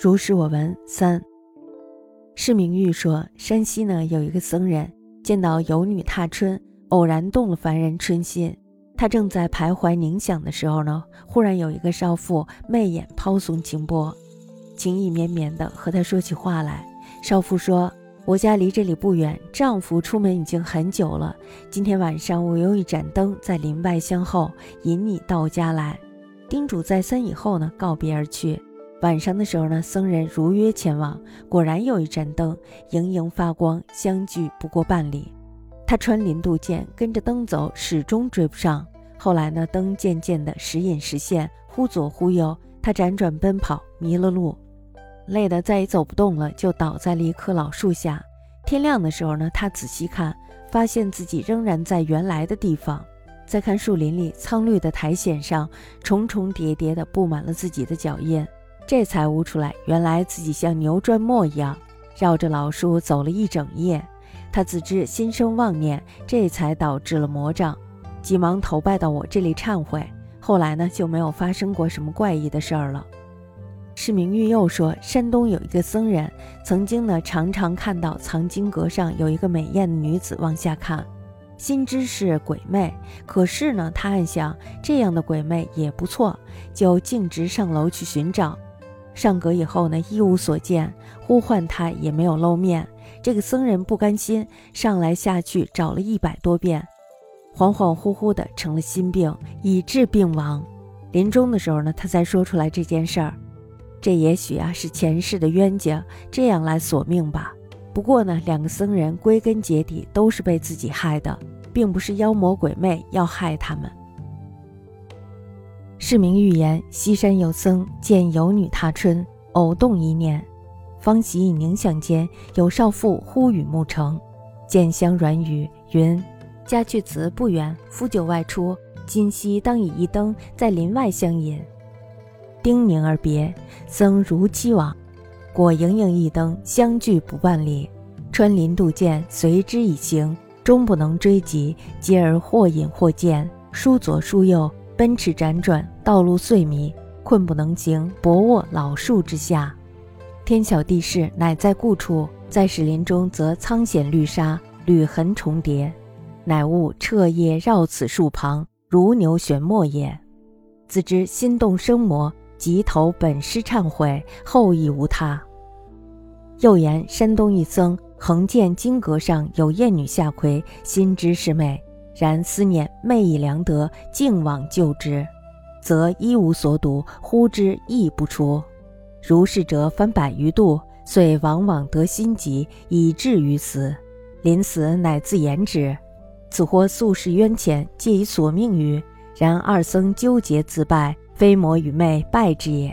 如是我闻三。释明玉说，山西呢有一个僧人，见到有女踏春，偶然动了凡人春心。他正在徘徊冥想的时候呢，忽然有一个少妇媚眼抛送清波，情意绵绵的和他说起话来。少妇说：“我家离这里不远，丈夫出门已经很久了。今天晚上我用一盏灯在林外相候，引你到家来。”叮嘱再三以后呢，告别而去。晚上的时候呢，僧人如约前往，果然有一盏灯盈盈发光，相距不过半里。他穿林渡涧，跟着灯走，始终追不上。后来呢，灯渐渐的时隐时现，忽左忽右，他辗转奔跑，迷了路，累得再也走不动了，就倒在了一棵老树下。天亮的时候呢，他仔细看，发现自己仍然在原来的地方。再看树林里苍绿的苔藓上，重重叠叠的布满了自己的脚印。这才悟出来，原来自己像牛转磨一样，绕着老树走了一整夜。他自知心生妄念，这才导致了魔障，急忙投拜到我这里忏悔。后来呢，就没有发生过什么怪异的事儿了。释明玉又说，山东有一个僧人，曾经呢常常看到藏经阁上有一个美艳的女子往下看，心知是鬼魅。可是呢，他暗想这样的鬼魅也不错，就径直上楼去寻找。上阁以后呢，一无所见，呼唤他也没有露面。这个僧人不甘心，上来下去找了一百多遍，恍恍惚惚的成了心病，以致病亡。临终的时候呢，他才说出来这件事儿。这也许啊是前世的冤家这样来索命吧。不过呢，两个僧人归根结底都是被自己害的，并不是妖魔鬼魅要害他们。释名预言：西山有僧见有女踏春，偶动一念，方习以冥想间，有少妇呼与暮成，见香软语云：“家去此不远，夫就外出，今夕当以一灯在林外相引。”叮咛而别，僧如期往，果盈盈一灯，相距不半里。穿林渡涧，随之以行，终不能追及，皆而或隐或见，疏左疏右。奔驰辗转，道路碎迷，困不能行，薄卧老树之下。天晓地势，乃在故处。在史林中，则苍藓绿沙，履痕重叠，乃悟彻夜绕此树旁，如牛旋磨也。自知心动生魔，即投本师忏悔，后亦无他。又言山东一僧，横见经阁上有艳女下魁，心知是美。然思念昧以良德，竟往救之，则一无所睹，呼之亦不出。如是者翻百余度，遂往往得心疾，以至于死。临死乃自言之：“此或素世冤浅，借以索命于。”然二僧纠结自败，非魔与魅败之也。